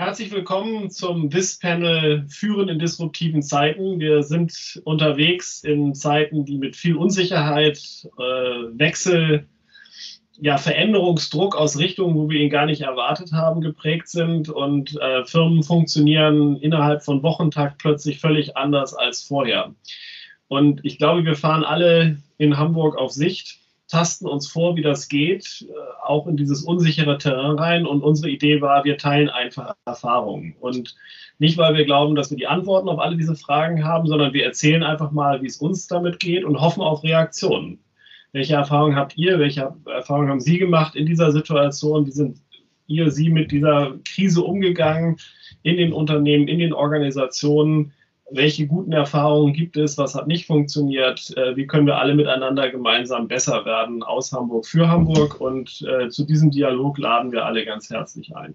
Herzlich willkommen zum DIS-Panel Führen in disruptiven Zeiten. Wir sind unterwegs in Zeiten, die mit viel Unsicherheit, äh, Wechsel, ja, Veränderungsdruck aus Richtungen, wo wir ihn gar nicht erwartet haben, geprägt sind. Und äh, Firmen funktionieren innerhalb von Wochentakt plötzlich völlig anders als vorher. Und ich glaube, wir fahren alle in Hamburg auf Sicht tasten uns vor, wie das geht, äh, auch in dieses unsichere Terrain rein. Und unsere Idee war, wir teilen einfach Erfahrungen. Und nicht, weil wir glauben, dass wir die Antworten auf alle diese Fragen haben, sondern wir erzählen einfach mal, wie es uns damit geht und hoffen auf Reaktionen. Welche Erfahrungen habt ihr? Welche Erfahrungen haben Sie gemacht in dieser Situation? Wie sind ihr, Sie mit dieser Krise umgegangen in den Unternehmen, in den Organisationen? Welche guten Erfahrungen gibt es, was hat nicht funktioniert, äh, wie können wir alle miteinander gemeinsam besser werden aus Hamburg für Hamburg und äh, zu diesem Dialog laden wir alle ganz herzlich ein.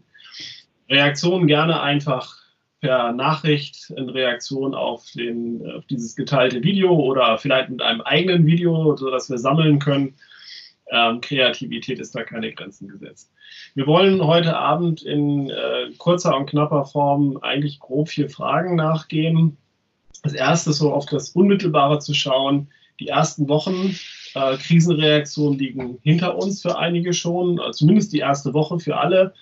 Reaktionen gerne einfach per Nachricht in Reaktion auf, den, auf dieses geteilte Video oder vielleicht mit einem eigenen Video, sodass wir sammeln können. Ähm, Kreativität ist da keine Grenzen gesetzt. Wir wollen heute Abend in äh, kurzer und knapper Form eigentlich grob vier Fragen nachgehen. Das erste ist so auf das Unmittelbare zu schauen. Die ersten Wochen äh, Krisenreaktionen liegen hinter uns für einige schon, äh, zumindest die erste Woche für alle,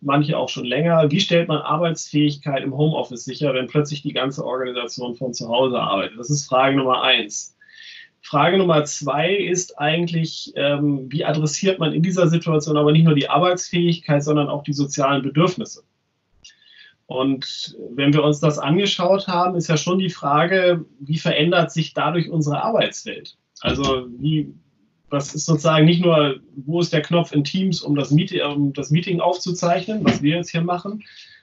manche auch schon länger. Wie stellt man Arbeitsfähigkeit im Homeoffice sicher, wenn plötzlich die ganze Organisation von zu Hause arbeitet? Das ist Frage Nummer eins. Frage Nummer zwei ist eigentlich, ähm, wie adressiert man in dieser Situation aber nicht nur die Arbeitsfähigkeit, sondern auch die sozialen Bedürfnisse? Und wenn wir uns das angeschaut haben, ist ja schon die Frage, wie verändert sich dadurch unsere Arbeitswelt? Also wie, was ist sozusagen nicht nur, wo ist der Knopf in Teams, um das, Meeting, um das Meeting aufzuzeichnen, was wir jetzt hier machen,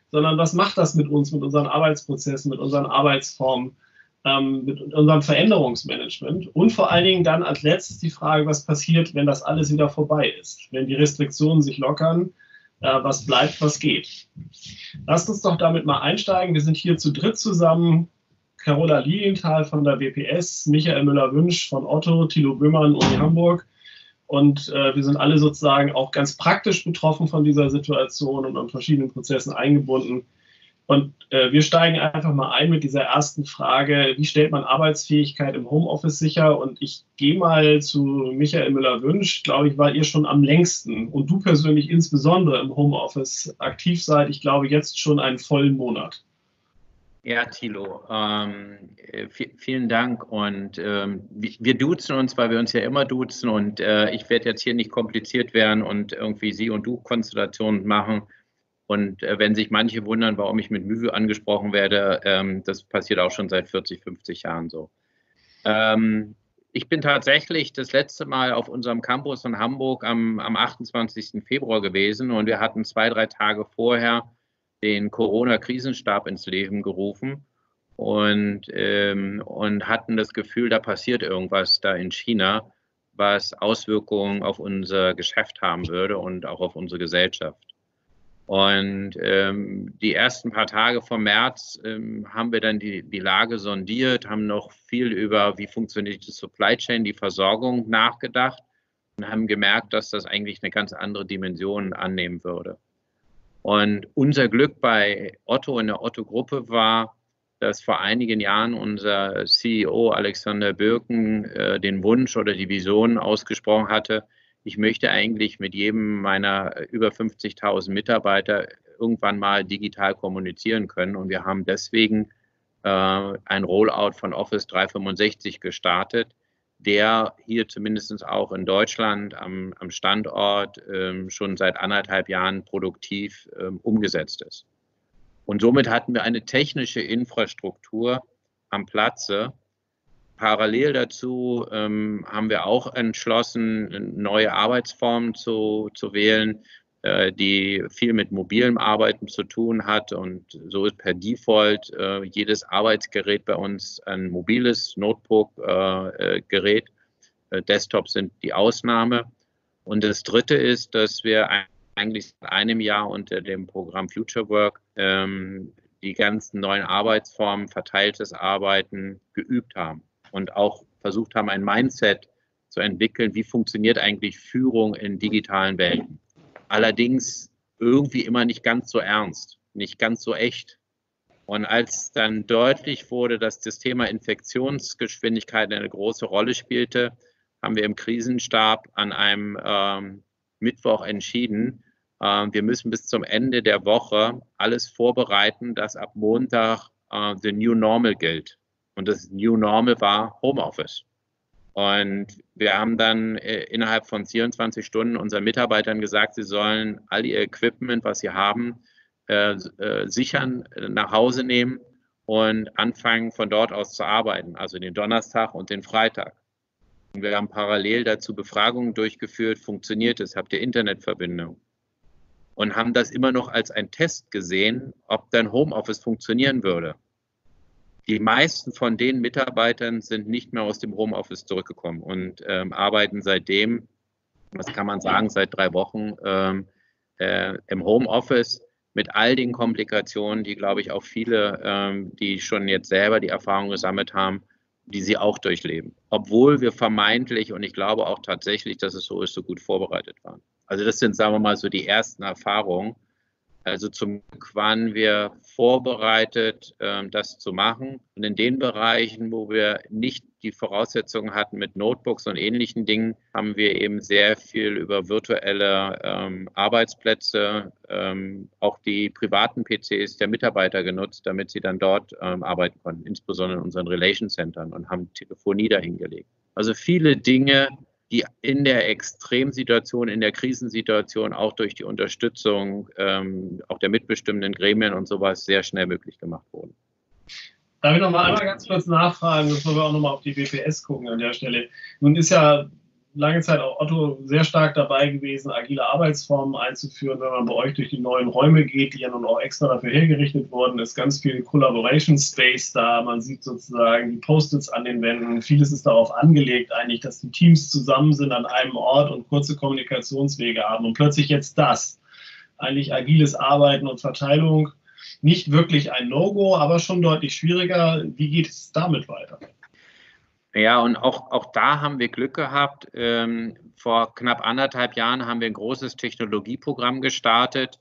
sondern was macht das mit uns, mit unseren Arbeitsprozessen, mit unseren Arbeitsformen, ähm, mit unserem Veränderungsmanagement und vor allen Dingen dann als letztes die Frage, was passiert, wenn das alles wieder vorbei ist, wenn die Restriktionen sich lockern, äh, was bleibt, was geht. Lasst uns doch damit mal einsteigen. Wir sind hier zu dritt zusammen. Carola Lilienthal von der WPS, Michael Müller-Wünsch von Otto, Thilo Böhmann, Uni Hamburg. Und äh, wir sind alle sozusagen auch ganz praktisch betroffen von dieser Situation und an verschiedenen Prozessen eingebunden. Und äh, wir steigen einfach mal ein mit dieser ersten Frage, wie stellt man Arbeitsfähigkeit im Homeoffice sicher? Und ich gehe mal zu Michael Müller-Wünsch, glaube ich, weil ihr schon am längsten und du persönlich insbesondere im Homeoffice aktiv seid. Ich glaube jetzt schon einen vollen Monat. Ja, Thilo, ähm, vielen Dank. Und ähm, wir duzen uns, weil wir uns ja immer duzen. Und äh, ich werde jetzt hier nicht kompliziert werden und irgendwie Sie und Du Konstellationen machen und äh, wenn sich manche wundern, warum ich mit Mühe angesprochen werde, ähm, das passiert auch schon seit 40, 50 Jahren so. Ähm, ich bin tatsächlich das letzte Mal auf unserem Campus in Hamburg am, am 28. Februar gewesen und wir hatten zwei, drei Tage vorher den Corona-Krisenstab ins Leben gerufen und, ähm, und hatten das Gefühl, da passiert irgendwas da in China, was Auswirkungen auf unser Geschäft haben würde und auch auf unsere Gesellschaft. Und ähm, die ersten paar Tage vom März ähm, haben wir dann die, die Lage sondiert, haben noch viel über, wie funktioniert die Supply Chain, die Versorgung nachgedacht und haben gemerkt, dass das eigentlich eine ganz andere Dimension annehmen würde. Und unser Glück bei Otto in der Otto-Gruppe war, dass vor einigen Jahren unser CEO Alexander Birken äh, den Wunsch oder die Vision ausgesprochen hatte, ich möchte eigentlich mit jedem meiner äh, über 50.000 Mitarbeiter irgendwann mal digital kommunizieren können. Und wir haben deswegen äh, ein Rollout von Office 365 gestartet, der hier zumindest auch in Deutschland am, am Standort ähm, schon seit anderthalb Jahren produktiv ähm, umgesetzt ist. Und somit hatten wir eine technische Infrastruktur am Platze, Parallel dazu ähm, haben wir auch entschlossen, neue Arbeitsformen zu, zu wählen, äh, die viel mit mobilem Arbeiten zu tun hat. Und so ist per Default äh, jedes Arbeitsgerät bei uns ein mobiles Notebook-Gerät. Äh, äh, Desktops sind die Ausnahme. Und das Dritte ist, dass wir eigentlich seit einem Jahr unter dem Programm Future Work ähm, die ganzen neuen Arbeitsformen, verteiltes Arbeiten geübt haben und auch versucht haben, ein Mindset zu entwickeln, wie funktioniert eigentlich Führung in digitalen Welten. Allerdings irgendwie immer nicht ganz so ernst. nicht ganz so echt. Und als dann deutlich wurde, dass das Thema Infektionsgeschwindigkeit eine große Rolle spielte, haben wir im Krisenstab an einem ähm, Mittwoch entschieden, äh, wir müssen bis zum Ende der Woche alles vorbereiten, dass ab Montag äh, the New Normal gilt. Und das New Normal war Homeoffice. Und wir haben dann äh, innerhalb von 24 Stunden unseren Mitarbeitern gesagt, sie sollen all ihr Equipment, was sie haben, äh, äh, sichern, äh, nach Hause nehmen und anfangen von dort aus zu arbeiten, also den Donnerstag und den Freitag. Und wir haben parallel dazu Befragungen durchgeführt, funktioniert es, habt ihr Internetverbindung? Und haben das immer noch als ein Test gesehen, ob dein Homeoffice funktionieren würde. Die meisten von den Mitarbeitern sind nicht mehr aus dem Homeoffice zurückgekommen und ähm, arbeiten seitdem, was kann man sagen, seit drei Wochen ähm, äh, im Homeoffice mit all den Komplikationen, die, glaube ich, auch viele, ähm, die schon jetzt selber die Erfahrung gesammelt haben, die sie auch durchleben. Obwohl wir vermeintlich, und ich glaube auch tatsächlich, dass es so ist, so gut vorbereitet waren. Also das sind, sagen wir mal, so die ersten Erfahrungen. Also zum Glück waren wir vorbereitet, ähm, das zu machen. Und in den Bereichen, wo wir nicht die Voraussetzungen hatten mit Notebooks und ähnlichen Dingen, haben wir eben sehr viel über virtuelle ähm, Arbeitsplätze, ähm, auch die privaten PCs der Mitarbeiter genutzt, damit sie dann dort arbeiten konnten, insbesondere in unseren Relation Centern und haben Telefonie dahingelegt. Also viele Dinge, die in der Extremsituation, in der Krisensituation auch durch die Unterstützung ähm, auch der mitbestimmenden Gremien und sowas sehr schnell möglich gemacht wurden. Darf ich noch mal einmal ganz kurz nachfragen, bevor wir auch noch mal auf die WPS gucken an der Stelle. Nun ist ja lange Zeit auch Otto sehr stark dabei gewesen, agile Arbeitsformen einzuführen. Wenn man bei euch durch die neuen Räume geht, die ja nun auch extra dafür hergerichtet wurden, ist ganz viel Collaboration Space da. Man sieht sozusagen die Post-its an den Wänden. Vieles ist darauf angelegt, eigentlich, dass die Teams zusammen sind an einem Ort und kurze Kommunikationswege haben. Und plötzlich jetzt das. Eigentlich agiles Arbeiten und Verteilung. Nicht wirklich ein No-Go, aber schon deutlich schwieriger. Wie geht es damit weiter? Ja, und auch, auch da haben wir Glück gehabt. Ähm, vor knapp anderthalb Jahren haben wir ein großes Technologieprogramm gestartet.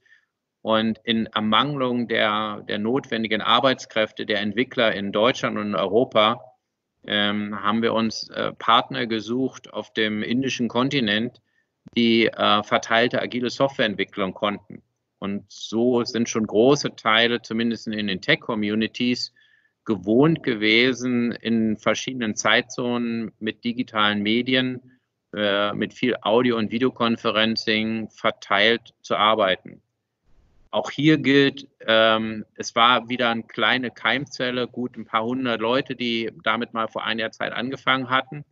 Und in Ermangelung der, der notwendigen Arbeitskräfte der Entwickler in Deutschland und in Europa ähm, haben wir uns äh, Partner gesucht auf dem indischen Kontinent, die äh, verteilte agile Software entwickeln konnten. Und so sind schon große Teile, zumindest in den Tech-Communities, gewohnt gewesen, in verschiedenen Zeitzonen mit digitalen Medien, äh, mit viel Audio- und Videokonferencing verteilt zu arbeiten. Auch hier gilt, ähm, es war wieder eine kleine Keimzelle, gut ein paar hundert Leute, die damit mal vor einiger Zeit angefangen hatten.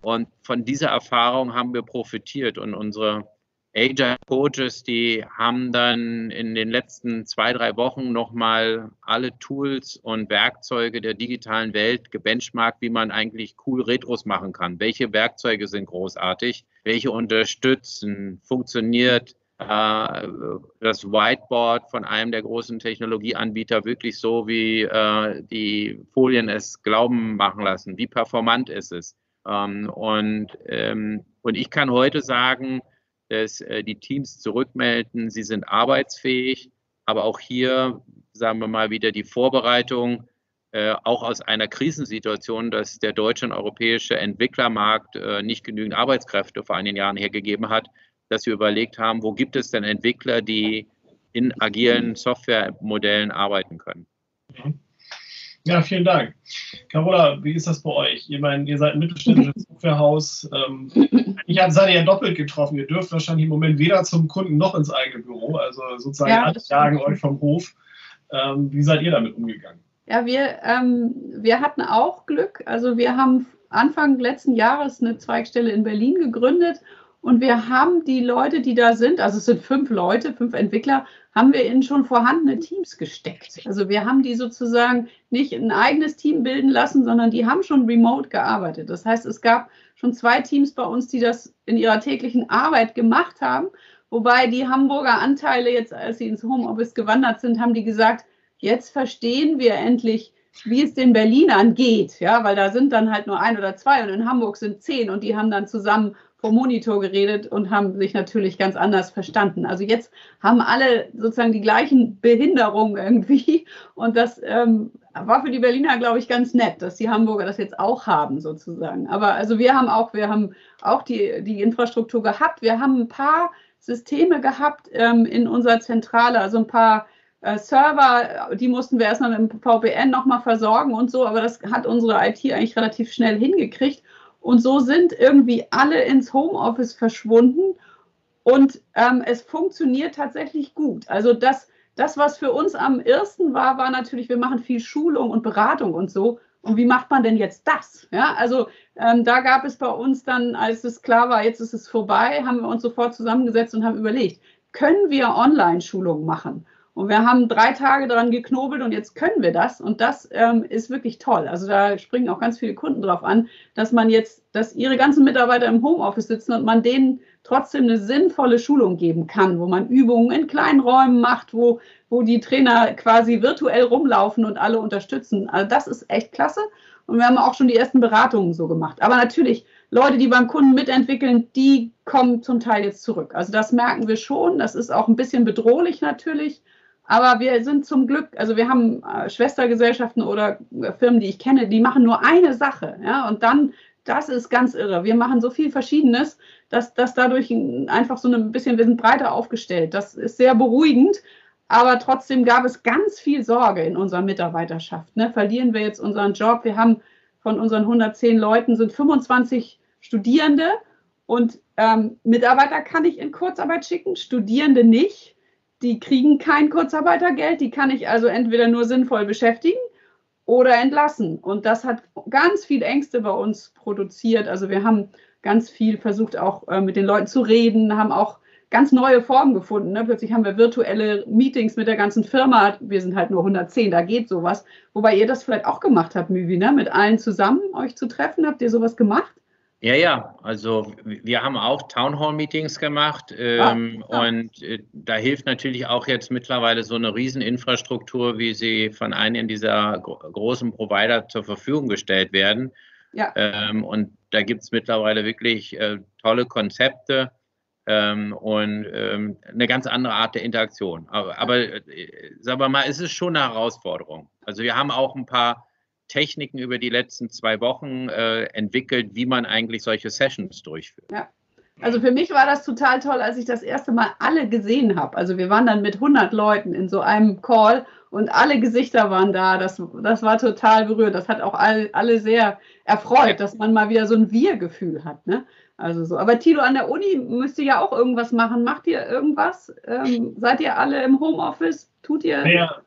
Und von dieser Erfahrung haben wir profitiert und unsere Agile Coaches, die haben dann in den letzten zwei, drei Wochen nochmal alle Tools und Werkzeuge der digitalen Welt gebenchmarkt, wie man eigentlich cool Retros machen kann. Welche Werkzeuge sind großartig? Welche unterstützen? Funktioniert äh, das Whiteboard von einem der großen Technologieanbieter wirklich so, wie äh, die Folien es glauben machen lassen? Wie performant ist es? Ähm, und, ähm, und ich kann heute sagen, dass äh, die Teams zurückmelden, sie sind arbeitsfähig, aber auch hier, sagen wir mal wieder, die Vorbereitung, äh, auch aus einer Krisensituation, dass der deutsche und europäische Entwicklermarkt äh, nicht genügend Arbeitskräfte vor einigen Jahren hergegeben hat, dass wir überlegt haben, wo gibt es denn Entwickler, die in agilen Softwaremodellen arbeiten können. Mhm. Ja, vielen Dank. Carola, wie ist das bei euch? Ich meine, ihr seid ein mittelständisches Softwarehaus. Ähm, ich habe seid ihr ja doppelt getroffen. Ihr dürft wahrscheinlich im Moment weder zum Kunden noch ins eigene Büro. Also sozusagen ja, alle jagen euch vom Hof. Ähm, wie seid ihr damit umgegangen? Ja, wir, ähm, wir hatten auch Glück. Also wir haben Anfang letzten Jahres eine Zweigstelle in Berlin gegründet und wir haben die Leute, die da sind, also es sind fünf Leute, fünf Entwickler, haben wir in schon vorhandene Teams gesteckt. Also wir haben die sozusagen nicht ein eigenes Team bilden lassen, sondern die haben schon remote gearbeitet. Das heißt, es gab schon zwei Teams bei uns, die das in ihrer täglichen Arbeit gemacht haben. Wobei die Hamburger Anteile jetzt, als sie ins Homeoffice gewandert sind, haben die gesagt, jetzt verstehen wir endlich, wie es den Berlinern geht, ja, weil da sind dann halt nur ein oder zwei und in Hamburg sind zehn und die haben dann zusammen vom Monitor geredet und haben sich natürlich ganz anders verstanden. Also jetzt haben alle sozusagen die gleichen Behinderungen irgendwie. Und das ähm, war für die Berliner, glaube ich, ganz nett, dass die Hamburger das jetzt auch haben, sozusagen. Aber also wir haben auch, wir haben auch die, die Infrastruktur gehabt. Wir haben ein paar Systeme gehabt ähm, in unserer Zentrale, also ein paar äh, Server, die mussten wir erstmal mit dem VPN nochmal versorgen und so, aber das hat unsere IT eigentlich relativ schnell hingekriegt. Und so sind irgendwie alle ins Homeoffice verschwunden und ähm, es funktioniert tatsächlich gut. Also das, das, was für uns am ersten war, war natürlich, wir machen viel Schulung und Beratung und so. Und wie macht man denn jetzt das? Ja, also ähm, da gab es bei uns dann, als es klar war, jetzt ist es vorbei, haben wir uns sofort zusammengesetzt und haben überlegt, können wir Online-Schulungen machen? Und wir haben drei Tage daran geknobelt und jetzt können wir das. Und das ähm, ist wirklich toll. Also da springen auch ganz viele Kunden drauf an, dass man jetzt, dass ihre ganzen Mitarbeiter im Homeoffice sitzen und man denen trotzdem eine sinnvolle Schulung geben kann, wo man Übungen in kleinen Räumen macht, wo, wo die Trainer quasi virtuell rumlaufen und alle unterstützen. Also das ist echt klasse. Und wir haben auch schon die ersten Beratungen so gemacht. Aber natürlich, Leute, die beim Kunden mitentwickeln, die kommen zum Teil jetzt zurück. Also das merken wir schon. Das ist auch ein bisschen bedrohlich natürlich. Aber wir sind zum Glück, also wir haben äh, Schwestergesellschaften oder äh, Firmen, die ich kenne, die machen nur eine Sache. Ja, und dann, das ist ganz irre. Wir machen so viel Verschiedenes, dass, dass dadurch einfach so ein bisschen, wir sind breiter aufgestellt. Das ist sehr beruhigend. Aber trotzdem gab es ganz viel Sorge in unserer Mitarbeiterschaft. Ne? Verlieren wir jetzt unseren Job? Wir haben von unseren 110 Leuten sind 25 Studierende und ähm, Mitarbeiter kann ich in Kurzarbeit schicken, Studierende nicht die kriegen kein Kurzarbeitergeld, die kann ich also entweder nur sinnvoll beschäftigen oder entlassen. Und das hat ganz viel Ängste bei uns produziert. Also wir haben ganz viel versucht, auch äh, mit den Leuten zu reden, haben auch ganz neue Formen gefunden. Ne? Plötzlich haben wir virtuelle Meetings mit der ganzen Firma. Wir sind halt nur 110, da geht sowas. Wobei ihr das vielleicht auch gemacht habt, Müvi, ne? mit allen zusammen euch zu treffen. Habt ihr sowas gemacht? Ja, ja, also wir haben auch Townhall-Meetings gemacht ähm, ah, ja. und äh, da hilft natürlich auch jetzt mittlerweile so eine Rieseninfrastruktur, wie sie von einem dieser gro großen Provider zur Verfügung gestellt werden. Ja. Ähm, und da gibt es mittlerweile wirklich äh, tolle Konzepte ähm, und ähm, eine ganz andere Art der Interaktion. Aber, aber äh, sagen wir mal, es ist schon eine Herausforderung. Also wir haben auch ein paar Techniken über die letzten zwei Wochen äh, entwickelt, wie man eigentlich solche Sessions durchführt. Ja. Also für mich war das total toll, als ich das erste Mal alle gesehen habe. Also wir waren dann mit 100 Leuten in so einem Call und alle Gesichter waren da. Das, das war total berührend. Das hat auch all, alle sehr erfreut, dass man mal wieder so ein Wir-Gefühl hat. Ne? Also so. Aber Tilo, an der Uni müsst ihr ja auch irgendwas machen. Macht ihr irgendwas? Ähm, seid ihr alle im Homeoffice? Tut ihr? Ja,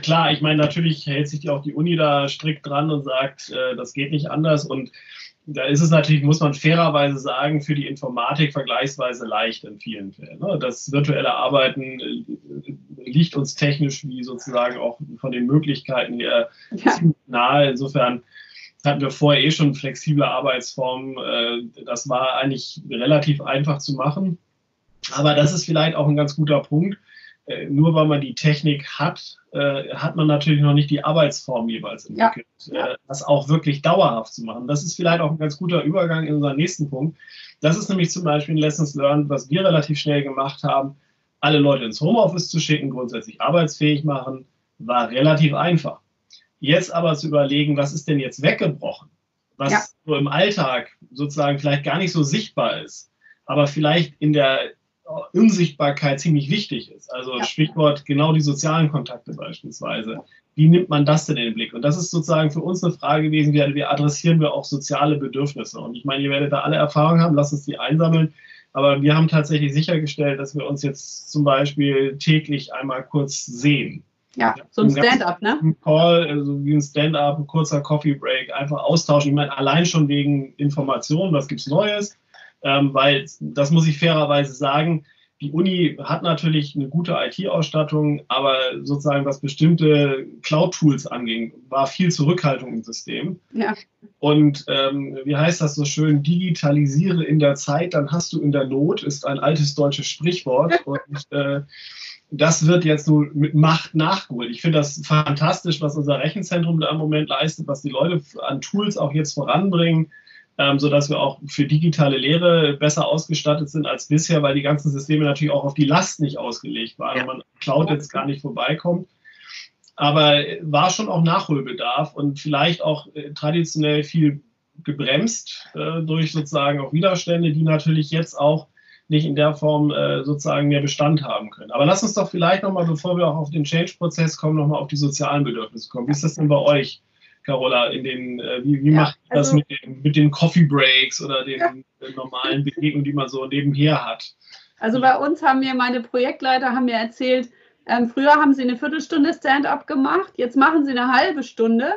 klar, ich meine, natürlich hält sich auch die Uni da strikt dran und sagt, äh, das geht nicht anders. Und da ist es natürlich, muss man fairerweise sagen, für die Informatik vergleichsweise leicht in vielen Fällen. Ne? Das virtuelle Arbeiten äh, liegt uns technisch wie sozusagen auch von den Möglichkeiten her ja. ziemlich nahe. Insofern hatten wir vorher eh schon flexible Arbeitsformen. Äh, das war eigentlich relativ einfach zu machen. Aber das ist vielleicht auch ein ganz guter Punkt nur weil man die Technik hat, äh, hat man natürlich noch nicht die Arbeitsform jeweils entwickelt. Ja. Äh, das auch wirklich dauerhaft zu machen. Das ist vielleicht auch ein ganz guter Übergang in unseren nächsten Punkt. Das ist nämlich zum Beispiel ein Lessons Learned, was wir relativ schnell gemacht haben. Alle Leute ins Homeoffice zu schicken, grundsätzlich arbeitsfähig machen, war relativ einfach. Jetzt aber zu überlegen, was ist denn jetzt weggebrochen? Was ja. so im Alltag sozusagen vielleicht gar nicht so sichtbar ist, aber vielleicht in der Unsichtbarkeit ziemlich wichtig ist. Also ja. Stichwort genau die sozialen Kontakte beispielsweise. Wie nimmt man das denn in den Blick? Und das ist sozusagen für uns eine Frage gewesen, wie, wie adressieren wir auch soziale Bedürfnisse? Und ich meine, ihr werdet da alle Erfahrungen haben, lasst uns die einsammeln. Aber wir haben tatsächlich sichergestellt, dass wir uns jetzt zum Beispiel täglich einmal kurz sehen. Ja, so ein Stand-up, ne? Ein Call, also wie ein Stand-up, ein kurzer Coffee Break, einfach austauschen. Ich meine, allein schon wegen Informationen, was gibt's Neues? Ähm, weil das muss ich fairerweise sagen, die Uni hat natürlich eine gute IT-Ausstattung, aber sozusagen was bestimmte Cloud-Tools anging, war viel Zurückhaltung im System. Ja. Und ähm, wie heißt das so schön? Digitalisiere in der Zeit, dann hast du in der Not, ist ein altes deutsches Sprichwort. Und äh, das wird jetzt so mit Macht nachgeholt. Ich finde das fantastisch, was unser Rechenzentrum da im Moment leistet, was die Leute an Tools auch jetzt voranbringen ähm, sodass wir auch für digitale Lehre besser ausgestattet sind als bisher, weil die ganzen Systeme natürlich auch auf die Last nicht ausgelegt waren ja. und man Cloud jetzt gar nicht vorbeikommt. Aber war schon auch Nachholbedarf und vielleicht auch äh, traditionell viel gebremst äh, durch sozusagen auch Widerstände, die natürlich jetzt auch nicht in der Form äh, sozusagen mehr Bestand haben können. Aber lass uns doch vielleicht nochmal, bevor wir auch auf den Change-Prozess kommen, nochmal auf die sozialen Bedürfnisse kommen. Wie ist das denn bei euch? Carola, in den, äh, wie, wie ja, macht ihr also, das mit den, mit den Coffee Breaks oder den, ja. den normalen Begegnungen, die man so nebenher hat? Also bei uns haben mir meine Projektleiter haben mir erzählt, ähm, früher haben sie eine Viertelstunde Stand-up gemacht, jetzt machen sie eine halbe Stunde,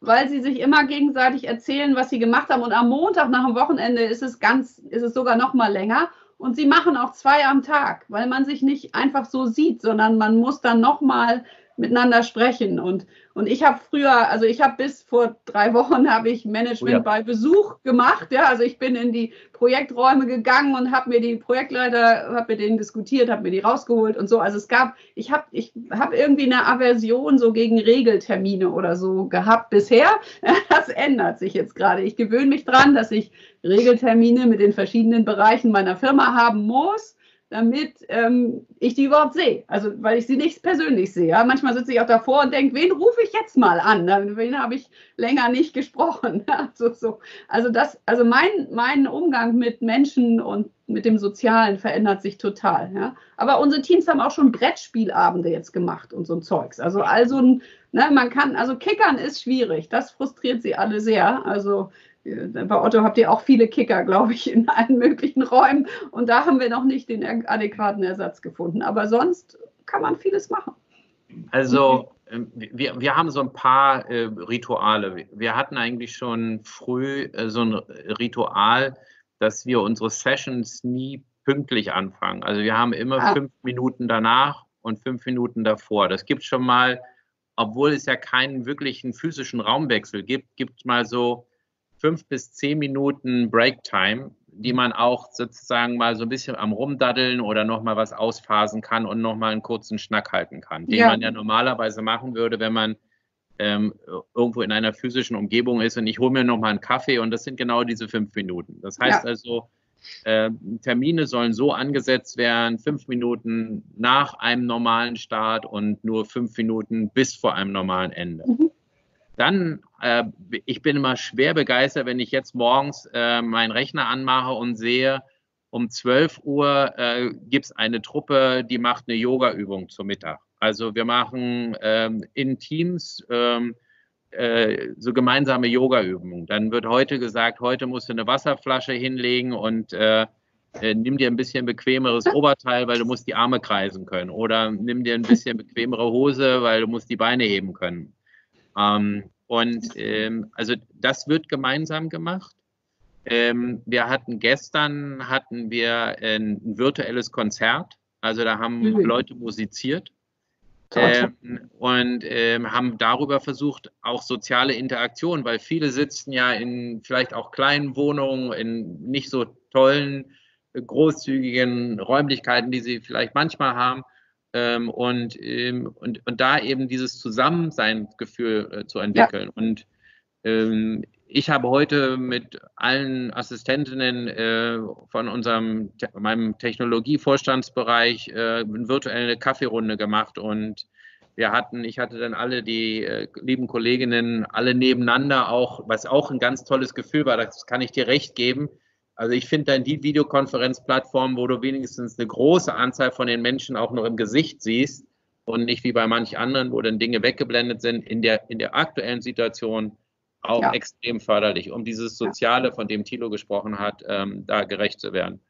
weil sie sich immer gegenseitig erzählen, was sie gemacht haben. Und am Montag nach dem Wochenende ist es ganz, ist es sogar noch mal länger. Und sie machen auch zwei am Tag, weil man sich nicht einfach so sieht, sondern man muss dann noch mal miteinander sprechen. Und, und ich habe früher, also ich habe bis vor drei Wochen habe ich Management oh ja. bei Besuch gemacht. Ja, also ich bin in die Projekträume gegangen und habe mir die Projektleiter, habe mit denen diskutiert, habe mir die rausgeholt und so. Also es gab, ich habe ich hab irgendwie eine Aversion so gegen Regeltermine oder so gehabt bisher. Das ändert sich jetzt gerade. Ich gewöhne mich dran, dass ich Regeltermine mit den verschiedenen Bereichen meiner Firma haben muss damit ähm, ich die überhaupt sehe. Also, weil ich sie nicht persönlich sehe. Ja? Manchmal sitze ich auch davor und denke, wen rufe ich jetzt mal an? Wen habe ich länger nicht gesprochen? so, so. Also, das, also mein, mein Umgang mit Menschen und mit dem Sozialen verändert sich total. Ja? Aber unsere Teams haben auch schon Brettspielabende jetzt gemacht und so ein Zeugs. Also, also ne, man kann, also Kickern ist schwierig. Das frustriert sie alle sehr. Also, bei Otto habt ihr auch viele Kicker, glaube ich, in allen möglichen Räumen. Und da haben wir noch nicht den adäquaten Ersatz gefunden. Aber sonst kann man vieles machen. Also ähm, wir, wir haben so ein paar äh, Rituale. Wir hatten eigentlich schon früh äh, so ein Ritual, dass wir unsere Sessions nie pünktlich anfangen. Also wir haben immer ah. fünf Minuten danach und fünf Minuten davor. Das gibt schon mal, obwohl es ja keinen wirklichen physischen Raumwechsel gibt, gibt es mal so fünf bis zehn Minuten Breaktime, die man auch sozusagen mal so ein bisschen am Rumdaddeln oder nochmal was ausphasen kann und nochmal einen kurzen Schnack halten kann, den ja. man ja normalerweise machen würde, wenn man ähm, irgendwo in einer physischen Umgebung ist und ich hole mir nochmal einen Kaffee und das sind genau diese fünf Minuten. Das heißt ja. also, äh, Termine sollen so angesetzt werden, fünf Minuten nach einem normalen Start und nur fünf Minuten bis vor einem normalen Ende. Mhm. Dann, äh, ich bin immer schwer begeistert, wenn ich jetzt morgens äh, meinen Rechner anmache und sehe, um 12 Uhr äh, gibt es eine Truppe, die macht eine Yoga-Übung zum Mittag. Also wir machen ähm, in Teams ähm, äh, so gemeinsame Yoga-Übungen. Dann wird heute gesagt, heute musst du eine Wasserflasche hinlegen und äh, äh, nimm dir ein bisschen bequemeres Oberteil, weil du musst die Arme kreisen können. Oder nimm dir ein bisschen bequemere Hose, weil du musst die Beine heben können. Ähm, und ähm, also das wird gemeinsam gemacht. Ähm, wir hatten gestern hatten wir ein, virtuelles Konzert. Also da haben mhm. Leute musiziert. Ähm, und ähm, haben darüber versucht, auch soziale Interaktion, weil viele sitzen ja in vielleicht auch kleinen Wohnungen, in nicht so tollen, großzügigen Räumlichkeiten, die sie vielleicht manchmal haben. Ähm, und, ähm, und, und da eben dieses Zusammenseinsgefühl äh, zu entwickeln. Ja. Und ähm, ich habe heute mit allen Assistentinnen äh, von unserem meinem Technologievorstandsbereich äh, eine virtuelle Kaffeerunde gemacht und wir hatten, ich hatte dann alle die äh, lieben Kolleginnen alle nebeneinander auch, was auch ein ganz tolles Gefühl war, das kann ich dir recht geben. Also ich finde dann die Videokonferenzplattform, wo du wenigstens eine große Anzahl von den Menschen auch noch im Gesicht siehst und nicht wie bei manch anderen, wo dann Dinge weggeblendet sind, in der, in der aktuellen Situation auch ja. extrem förderlich, um dieses Soziale, von dem Thilo gesprochen hat, ähm, da gerecht zu werden.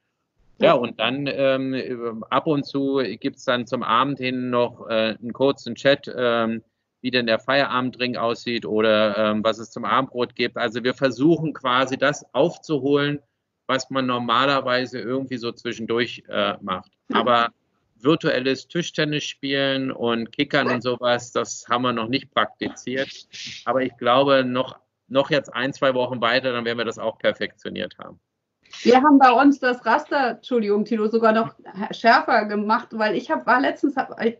Ja, und dann ähm, ab und zu gibt es dann zum Abend hin noch äh, einen kurzen Chat, ähm, wie denn der Feierabendring aussieht oder ähm, was es zum Abendbrot gibt. Also wir versuchen quasi das aufzuholen, was man normalerweise irgendwie so zwischendurch äh, macht. Aber virtuelles Tischtennis spielen und Kickern und sowas, das haben wir noch nicht praktiziert. Aber ich glaube, noch, noch jetzt ein, zwei Wochen weiter, dann werden wir das auch perfektioniert haben. Wir haben bei uns das Raster, Entschuldigung, Tilo, sogar noch schärfer gemacht, weil ich hab, war letztens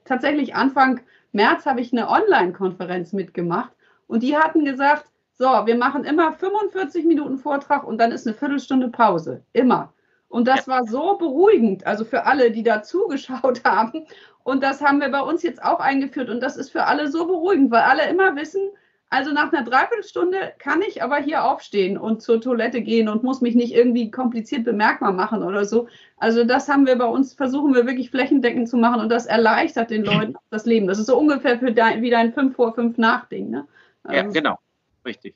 tatsächlich Anfang März habe ich eine Online-Konferenz mitgemacht und die hatten gesagt, So, wir machen immer 45 Minuten Vortrag und dann ist eine Viertelstunde Pause. Immer. Und das war so beruhigend, also für alle, die da zugeschaut haben. Und das haben wir bei uns jetzt auch eingeführt. Und das ist für alle so beruhigend, weil alle immer wissen, also nach einer Dreiviertelstunde kann ich aber hier aufstehen und zur Toilette gehen und muss mich nicht irgendwie kompliziert bemerkbar machen oder so. Also das haben wir bei uns, versuchen wir wirklich flächendeckend zu machen und das erleichtert den Leuten das Leben. Das ist so ungefähr für dein, wie dein 5 vor 5 Nachding. Ne? Also, ja, genau. Richtig.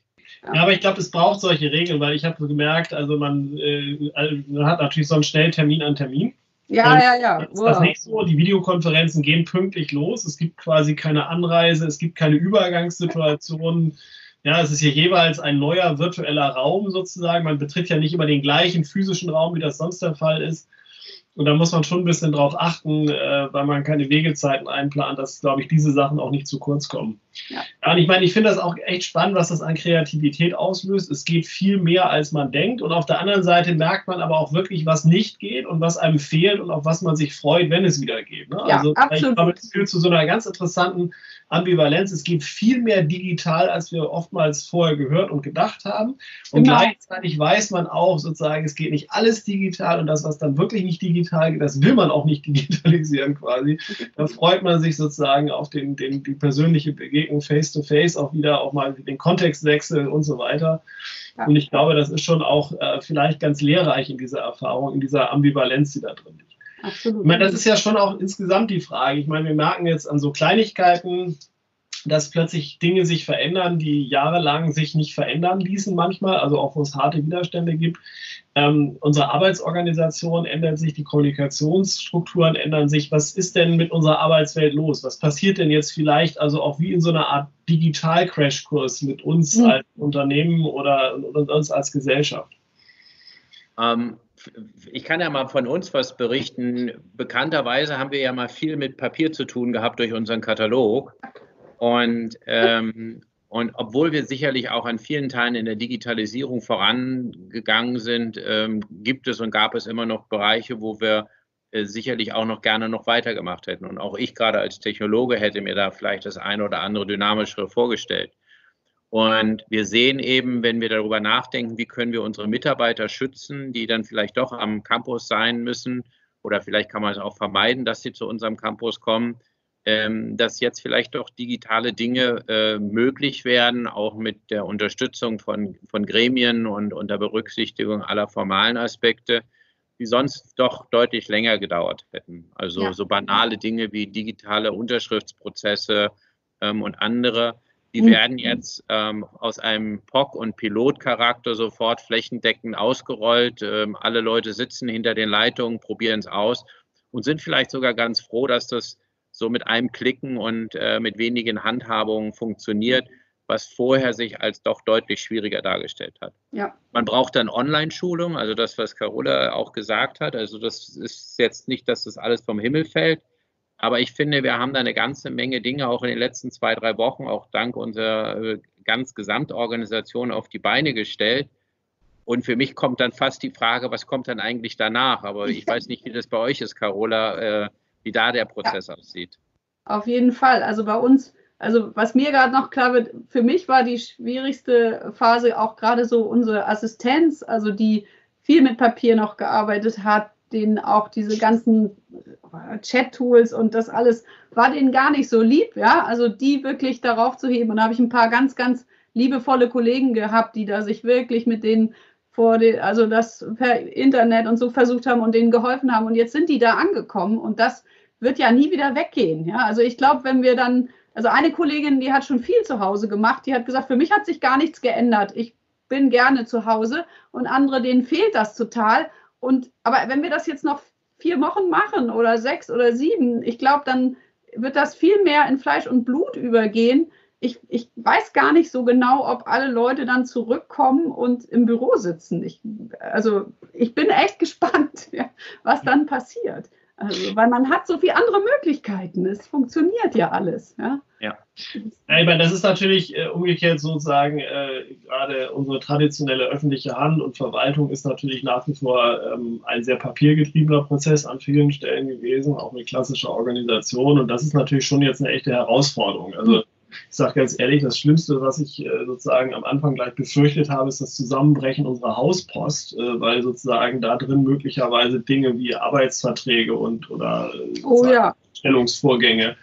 Ja, aber ich glaube, es braucht solche Regeln, weil ich habe gemerkt, also man, äh, man hat natürlich so einen Schnelltermin an Termin. Ja, und ja, ja. Ist wow. das nicht so? Die Videokonferenzen gehen pünktlich los. Es gibt quasi keine Anreise, es gibt keine Übergangssituationen. Ja, es ist hier jeweils ein neuer virtueller Raum sozusagen. Man betritt ja nicht immer den gleichen physischen Raum, wie das sonst der Fall ist. Und da muss man schon ein bisschen drauf achten, äh, weil man keine Wegezeiten einplant, dass, glaube ich, diese Sachen auch nicht zu kurz kommen. Ja. und ich meine, ich finde das auch echt spannend, was das an Kreativität auslöst. Es geht viel mehr, als man denkt. Und auf der anderen Seite merkt man aber auch wirklich, was nicht geht und was einem fehlt und auf was man sich freut, wenn es wieder geht. Ne? Ja, also absolut. ich glaube, das führt zu so einer ganz interessanten Ambivalenz. Es geht viel mehr digital, als wir oftmals vorher gehört und gedacht haben. Und genau. gleichzeitig weiß man auch sozusagen, es geht nicht alles digital und das, was dann wirklich nicht digital geht, das will man auch nicht digitalisieren quasi. Da freut man sich sozusagen auf den, den, die persönliche Begegnung face to face, auch wieder auch mal den Kontextwechsel und so weiter. Ja. Und ich glaube, das ist schon auch äh, vielleicht ganz lehrreich in dieser Erfahrung, in dieser Ambivalenz, die da drin liegt. Absolut. Ich meine, das ist ja schon auch insgesamt die Frage. Ich meine, wir merken jetzt an so Kleinigkeiten, dass plötzlich Dinge sich verändern, die jahrelang sich nicht verändern ließen manchmal, also auch wo es harte Widerstände gibt. Ähm, unsere Arbeitsorganisation ändert sich, die Kommunikationsstrukturen ändern sich. Was ist denn mit unserer Arbeitswelt los? Was passiert denn jetzt vielleicht also auch wie in so einer Art Digital-Crashkurs mit uns mhm. als Unternehmen oder, uns als Gesellschaft? Ähm, ich kann ja mal von uns was berichten. Bekannterweise haben wir ja mal viel mit Papier zu tun gehabt durch unseren Katalog. Und, ähm, und obwohl wir sicherlich auch an vielen Teilen in der Digitalisierung vorangegangen sind, ähm, gibt es und gab es immer noch Bereiche, wo wir äh, sicherlich auch noch gerne noch weitergemacht hätten. Und auch ich gerade als Technologe hätte mir da vielleicht das eine oder andere dynamischere vorgestellt. Und wir sehen eben, wenn wir darüber nachdenken, wie können wir unsere Mitarbeiter schützen, die dann vielleicht doch am Campus sein müssen, oder vielleicht kann man es auch vermeiden, dass sie zu unserem Campus kommen, ähm, dass jetzt vielleicht doch digitale Dinge äh, möglich werden, auch mit der Unterstützung von, von Gremien und unter Berücksichtigung aller formalen Aspekte, die sonst doch deutlich länger gedauert hätten. Also ja. so banale Dinge wie digitale Unterschriftsprozesse ähm, und andere die mhm. werden jetzt ähm, aus einem POC- und Pilotcharakter sofort flächendeckend ausgerollt. Ähm, alle Leute sitzen hinter den Leitungen, probieren es aus und sind vielleicht sogar ganz froh, dass das so mit einem Klicken und äh, mit wenigen Handhabungen funktioniert, was vorher sich als doch deutlich schwieriger dargestellt hat. Ja. Man braucht dann Online-Schulung, also das, was Carola auch gesagt hat. Also das ist jetzt nicht, dass das alles vom Himmel fällt. Aber ich finde, wir haben da eine ganze Menge Dinge auch in den letzten zwei, drei Wochen, auch dank unserer äh, ganz Gesamtorganisation auf die Beine gestellt. Und für mich kommt dann fast die Frage, was kommt dann eigentlich danach? Aber ich weiß nicht, wie das bei euch ist, Carola, äh, wie da der Prozess ja, aussieht. Auf jeden Fall. Also bei uns, also was mir gerade noch klar wird, für mich war die schwierigste Phase auch gerade so unsere Assistenz, also die viel mit Papier noch gearbeitet hat, denen auch diese ganzen Chat-Tools und das alles war denen gar nicht so lieb, ja. Also die wirklich darauf zu heben. Und da habe ich ein paar ganz, ganz liebevolle Kollegen gehabt, die da sich wirklich mit denen vor den, also das per Internet und so versucht haben und denen geholfen haben. Und jetzt sind die da angekommen und das wird ja nie wieder weggehen. Ja, also ich glaube, wenn wir dann, also eine Kollegin, die hat schon viel zu Hause gemacht, die hat gesagt, für mich hat sich gar nichts geändert. Ich bin gerne zu Hause und andere, denen fehlt das total. Und aber wenn wir das jetzt noch vier Wochen machen oder sechs oder sieben, ich glaube, dann wird das viel mehr in Fleisch und Blut übergehen. Ich, ich weiß gar nicht so genau, ob alle Leute dann zurückkommen und im Büro sitzen. Ich, also ich bin echt gespannt, was dann passiert. Also, weil man hat so viele andere Möglichkeiten. Es funktioniert ja alles. Ja. ja. ja ich meine, das ist natürlich äh, umgekehrt sozusagen äh, gerade unsere traditionelle öffentliche Hand und Verwaltung ist natürlich nach wie vor ähm, ein sehr papiergetriebener Prozess an vielen Stellen gewesen, auch eine klassische Organisation. Und das ist natürlich schon jetzt eine echte Herausforderung. Also ich sage ganz ehrlich, das Schlimmste, was ich äh, sozusagen am Anfang gleich befürchtet habe, ist das Zusammenbrechen unserer Hauspost, äh, weil sozusagen da drin möglicherweise Dinge wie Arbeitsverträge und oder äh, oh, ja. Stellungsvorgänge,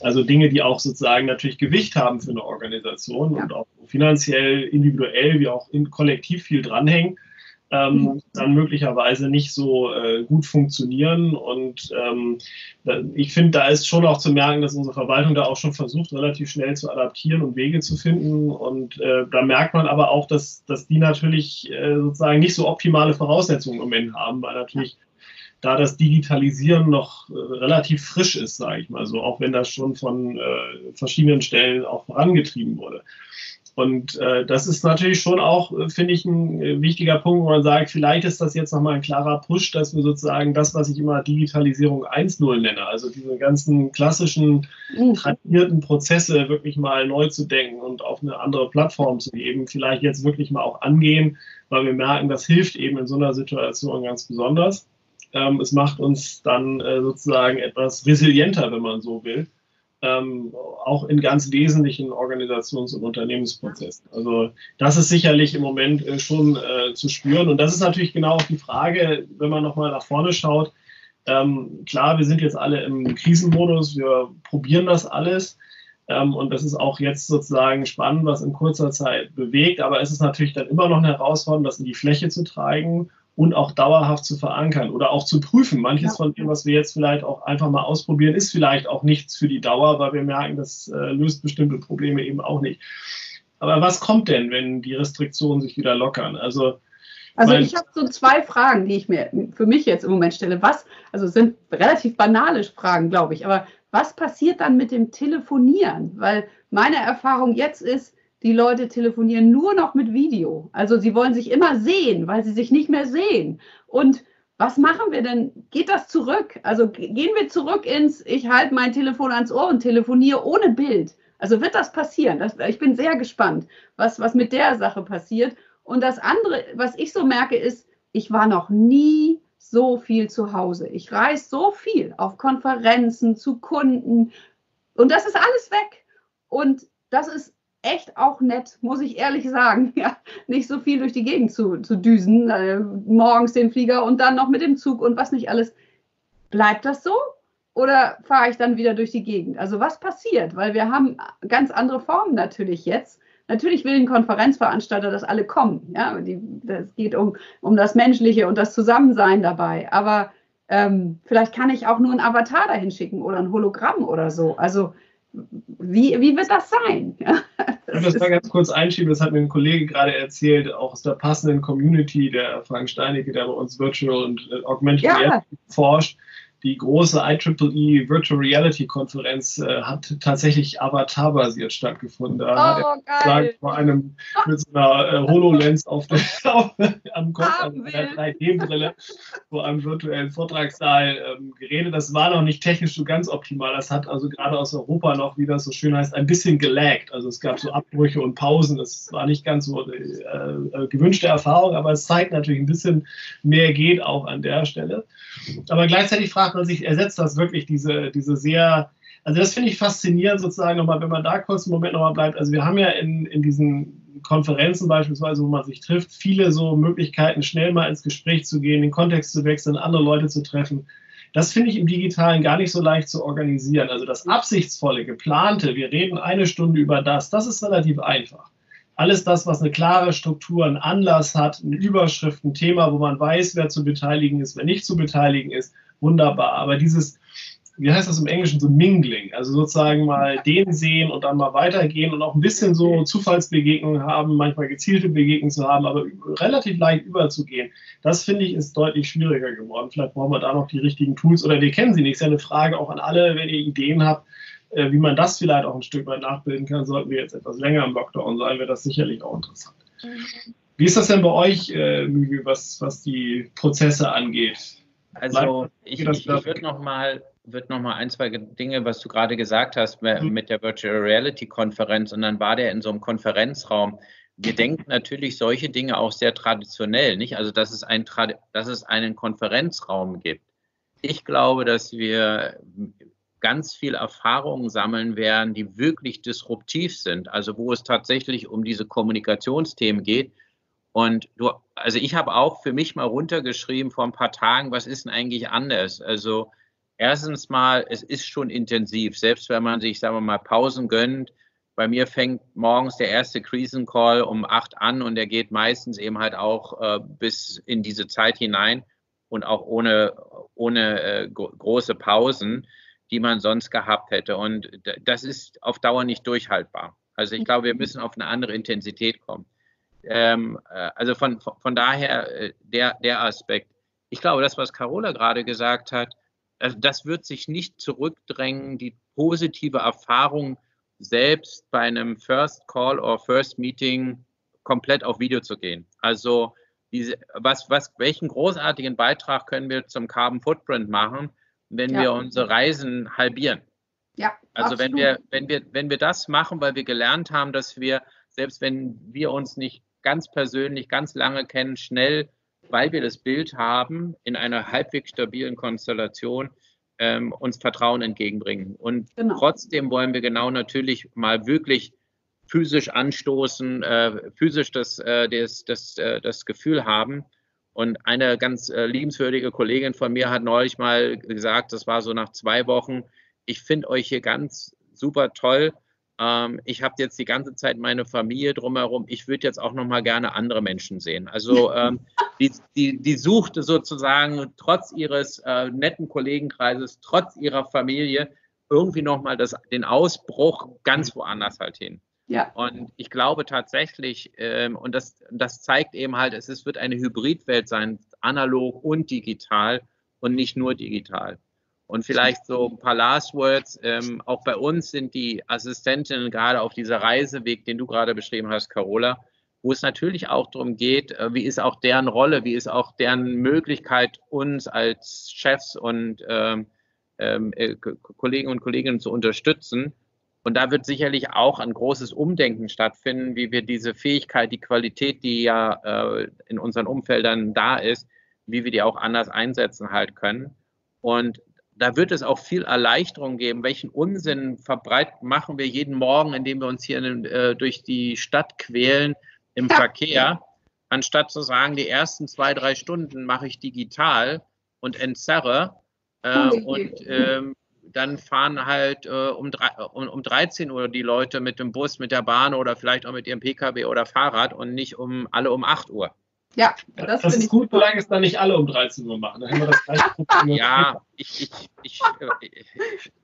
also Dinge, die auch sozusagen natürlich Gewicht haben für eine Organisation ja. und auch finanziell, individuell wie auch in, kollektiv viel dranhängen ähm, mhm. dann möglicherweise nicht so äh, gut funktionieren. Und ähm, ich finde, da ist schon auch zu merken, dass unsere Verwaltung da auch schon versucht, relativ schnell zu adaptieren und Wege zu finden. Und äh, da merkt man aber auch, dass, dass die natürlich äh, sozusagen nicht so optimale Voraussetzungen im Moment haben, weil natürlich da das Digitalisieren noch äh, relativ frisch ist, sage ich mal so, auch wenn das schon von äh, verschiedenen Stellen auch vorangetrieben wurde. Und äh, das ist natürlich schon auch, äh, finde ich, ein äh, wichtiger Punkt, wo man sagt, vielleicht ist das jetzt nochmal ein klarer Push, dass wir sozusagen das, was ich immer Digitalisierung 1.0 nenne, also diese ganzen klassischen, mhm. tradierten Prozesse wirklich mal neu zu denken und auf eine andere Plattform zu geben, vielleicht jetzt wirklich mal auch angehen, weil wir merken, das hilft eben in so einer Situation ganz besonders. Ähm, es macht uns dann äh, sozusagen etwas resilienter, wenn man so will ähm, auch in ganz wesentlichen Organisations- und Unternehmensprozessen. Also das ist sicherlich im Moment äh, schon äh, zu spüren. Und das ist natürlich genau auch die Frage, wenn man nochmal nach vorne schaut. Ähm, klar, wir sind jetzt alle im Krisenmodus, wir probieren das alles. Ähm, und das ist auch jetzt sozusagen spannend, was in kurzer Zeit bewegt. Aber es ist natürlich dann immer noch eine Herausforderung, das in die Fläche zu tragen und auch dauerhaft zu verankern oder auch zu prüfen. Manches ja. von dem, was wir jetzt vielleicht auch einfach mal ausprobieren, ist vielleicht auch nichts für die Dauer, weil wir merken, das äh, löst bestimmte Probleme eben auch nicht. Aber was kommt denn, wenn die Restriktionen sich wieder lockern? Also also ich habe so zwei Fragen, die ich mir für mich jetzt im Moment stelle. Was, also sind relativ banale Fragen, glaube ich, aber was passiert dann mit dem Telefonieren? Weil meine Erfahrung jetzt ist, die Leute telefonieren nur noch mit Video. Also sie wollen sich immer sehen, weil sie sich nicht mehr sehen. Und was machen wir denn? Geht das zurück? Also gehen wir zurück ins, ich halte mein Telefon ans Ohr und telefoniere ohne Bild. Also wird das passieren? Das, ich bin sehr gespannt, was, was mit der Sache passiert. Und das andere, was ich so merke, ist, ich war noch nie so viel zu Hause. Ich reise so viel auf Konferenzen, zu Kunden und das ist alles weg. Und das ist echt auch nett, muss ich ehrlich sagen. Ja, nicht so viel durch die Gegend zu, zu düsen, äh, morgens den Flieger und dann noch mit dem Zug und was nicht alles. Bleibt das so? Oder fahre ich dann wieder durch die Gegend? Also was passiert? Weil wir haben ganz andere Formen natürlich jetzt. Natürlich will ein Konferenzveranstalter, dass alle kommen. Ja, es geht um, um das Menschliche und das Zusammensein dabei. Aber ähm, vielleicht kann ich auch nur ein Avatar dahin schicken oder ein Hologramm oder so. Also wie, wie wird das sein? Ja, das ich muss das mal ganz kurz einschieben, das hat mir ein Kollege gerade erzählt, auch aus der passenden Community, der Frank Steinecke, der bei uns Virtual und äh, Augmented ja. Reality forscht die große IEEE Virtual Reality Konferenz äh, hat tatsächlich Avatar-basiert stattgefunden. Da oh, hat er gesagt, vor einem mit so einer äh, HoloLens auf auf, am Kopf, an einer 3D-Brille, vor einem virtuellen Vortragssaal ähm, geredet. Das war noch nicht technisch so ganz optimal. Das hat also gerade aus Europa noch, wie das so schön heißt, ein bisschen gelaggt. Also es gab so Abbrüche und Pausen. Das war nicht ganz so äh, äh, gewünschte Erfahrung, aber es zeigt natürlich ein bisschen mehr geht auch an der Stelle. Aber gleichzeitig fragt man sich, ersetzt das wirklich diese, diese sehr, also das finde ich faszinierend sozusagen nochmal, wenn man da kurz einen Moment nochmal bleibt. Also wir haben ja in, in diesen Konferenzen beispielsweise, wo man sich trifft, viele so Möglichkeiten, schnell mal ins Gespräch zu gehen, den Kontext zu wechseln, andere Leute zu treffen. Das finde ich im Digitalen gar nicht so leicht zu organisieren. Also das absichtsvolle, geplante, wir reden eine Stunde über das, das ist relativ einfach alles das, was eine klare Struktur, einen Anlass hat, eine Überschrift, ein Thema, wo man weiß, wer zu beteiligen ist, wer nicht zu beteiligen ist, wunderbar. Aber dieses, wie heißt das im Englischen, so Mingling, also sozusagen mal den sehen und dann mal weitergehen und auch ein bisschen so Zufallsbegegnungen haben, manchmal gezielte Begegnungen zu haben, aber relativ leicht überzugehen. Das finde ich ist deutlich schwieriger geworden. Vielleicht brauchen wir da noch die richtigen Tools oder wir kennen sie nicht. Ist ja eine Frage auch an alle, wenn ihr Ideen habt äh, wie man das vielleicht auch ein Stück weit nachbilden kann, sollten wir jetzt etwas länger im Lockdown sein, wäre das sicherlich auch interessant. Mhm. Wie ist das denn bei euch, äh, was, was die Prozesse angeht? Also ich, ich, ich würde noch mal wird noch mal ein, zwei Dinge, was du gerade gesagt hast mhm. mit der Virtual Reality Konferenz und dann war der in so einem Konferenzraum. Wir denken natürlich solche Dinge auch sehr traditionell, nicht? Also dass es, ein, dass es einen Konferenzraum gibt. Ich glaube, dass wir ganz viel Erfahrungen sammeln werden, die wirklich disruptiv sind, also wo es tatsächlich um diese Kommunikationsthemen geht. Und du, also ich habe auch für mich mal runtergeschrieben vor ein paar Tagen, was ist denn eigentlich anders? Also erstens mal, es ist schon intensiv, selbst wenn man sich, sagen wir mal, Pausen gönnt. Bei mir fängt morgens der erste Krisencall um acht an und der geht meistens eben halt auch äh, bis in diese Zeit hinein und auch ohne, ohne äh, große Pausen die man sonst gehabt hätte. Und das ist auf Dauer nicht durchhaltbar. Also ich glaube, wir müssen auf eine andere Intensität kommen. Ähm, äh, also von, von daher äh, der, der Aspekt. Ich glaube, das, was Carola gerade gesagt hat, also das wird sich nicht zurückdrängen, die positive Erfahrung selbst bei einem First Call or First Meeting komplett auf Video zu gehen. Also diese, was, was, welchen großartigen Beitrag können wir zum Carbon Footprint machen, wenn ja. wir unsere Reisen halbieren. Ja, also wenn wir, wenn wir, wenn wir das machen, weil wir gelernt haben, dass wir, selbst wenn wir uns nicht ganz persönlich, ganz lange kennen, schnell, weil wir das Bild haben, in einer halbwegs stabilen Konstellation, ähm, uns Vertrauen entgegenbringen. Und genau. trotzdem wollen wir genau natürlich mal wirklich physisch anstoßen, äh, physisch das, äh, das, das, äh, das Gefühl haben, und eine ganz äh, liebenswürdige Kollegin von mir hat neulich mal gesagt, das war so nach zwei Wochen, ich finde euch hier ganz super toll. Ähm, ich habe jetzt die ganze Zeit meine Familie drumherum. Ich würde jetzt auch noch mal gerne andere Menschen sehen. Also ähm, die, die, die suchte sozusagen trotz ihres äh, netten Kollegenkreises, trotz ihrer Familie irgendwie noch mal das, den Ausbruch ganz woanders halt hin. Ja. Und ich glaube tatsächlich, ähm, und das, das zeigt eben halt, es ist, wird eine Hybridwelt sein, analog und digital und nicht nur digital. Und vielleicht so ein paar Last Words. Ähm, auch bei uns sind die Assistentinnen gerade auf dieser Reiseweg, den du gerade beschrieben hast, Carola, wo es natürlich auch darum geht, äh, wie ist auch deren Rolle, wie ist auch deren Möglichkeit, uns als Chefs und ähm, ähm äh, Kollegen und Kolleginnen zu unterstützen. Und da wird sicherlich auch ein großes Umdenken stattfinden, wie wir diese Fähigkeit, die Qualität, die ja äh, in unseren Umfeldern da ist, wie wir die auch anders einsetzen halt können. Und da wird es auch viel Erleichterung geben. Welchen Unsinn verbreiten machen wir jeden Morgen, indem wir uns hier in, äh, durch die Stadt quälen im ja. Verkehr, anstatt zu sagen, die ersten zwei, drei Stunden mache ich digital und entzerre äh, und ähm, dann fahren halt äh, um, drei, um, um 13 Uhr die Leute mit dem Bus, mit der Bahn oder vielleicht auch mit ihrem Pkw oder Fahrrad und nicht um alle um 8 Uhr. Ja, das, das ist gut, solange es dann nicht alle um 13 Uhr machen. Dann haben wir das gleiche Problem. ja, ich, ich, ich, äh,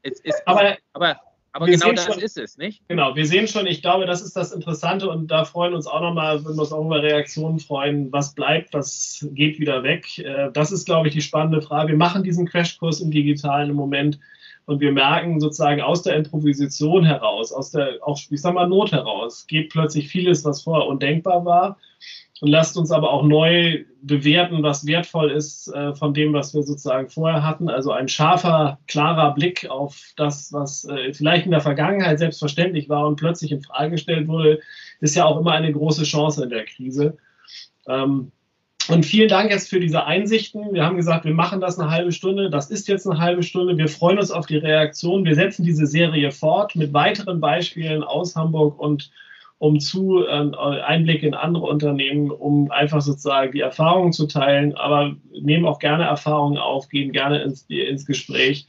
es ist, aber, aber, aber genau das schon, ist es, nicht? Genau, wir sehen schon, ich glaube, das ist das Interessante und da freuen uns auch nochmal, wenn wir uns auch über Reaktionen freuen, was bleibt, was geht wieder weg. Äh, das ist, glaube ich, die spannende Frage. Wir machen diesen Crashkurs im Digitalen im Moment und wir merken sozusagen aus der Improvisation heraus, aus der auch, ich sag mal, Not heraus, geht plötzlich vieles, was vorher undenkbar war. Und lasst uns aber auch neu bewerten, was wertvoll ist äh, von dem, was wir sozusagen vorher hatten. Also ein scharfer, klarer Blick auf das, was äh, vielleicht in der Vergangenheit selbstverständlich war und plötzlich in Frage gestellt wurde, ist ja auch immer eine große Chance in der Krise. Ähm, und vielen Dank jetzt für diese Einsichten. Wir haben gesagt, wir machen das eine halbe Stunde. Das ist jetzt eine halbe Stunde. Wir freuen uns auf die Reaktion. Wir setzen diese Serie fort mit weiteren Beispielen aus Hamburg und um zu äh, Einblick in andere Unternehmen, um einfach sozusagen die Erfahrungen zu teilen. Aber nehmen auch gerne Erfahrungen auf, gehen gerne ins, ins Gespräch.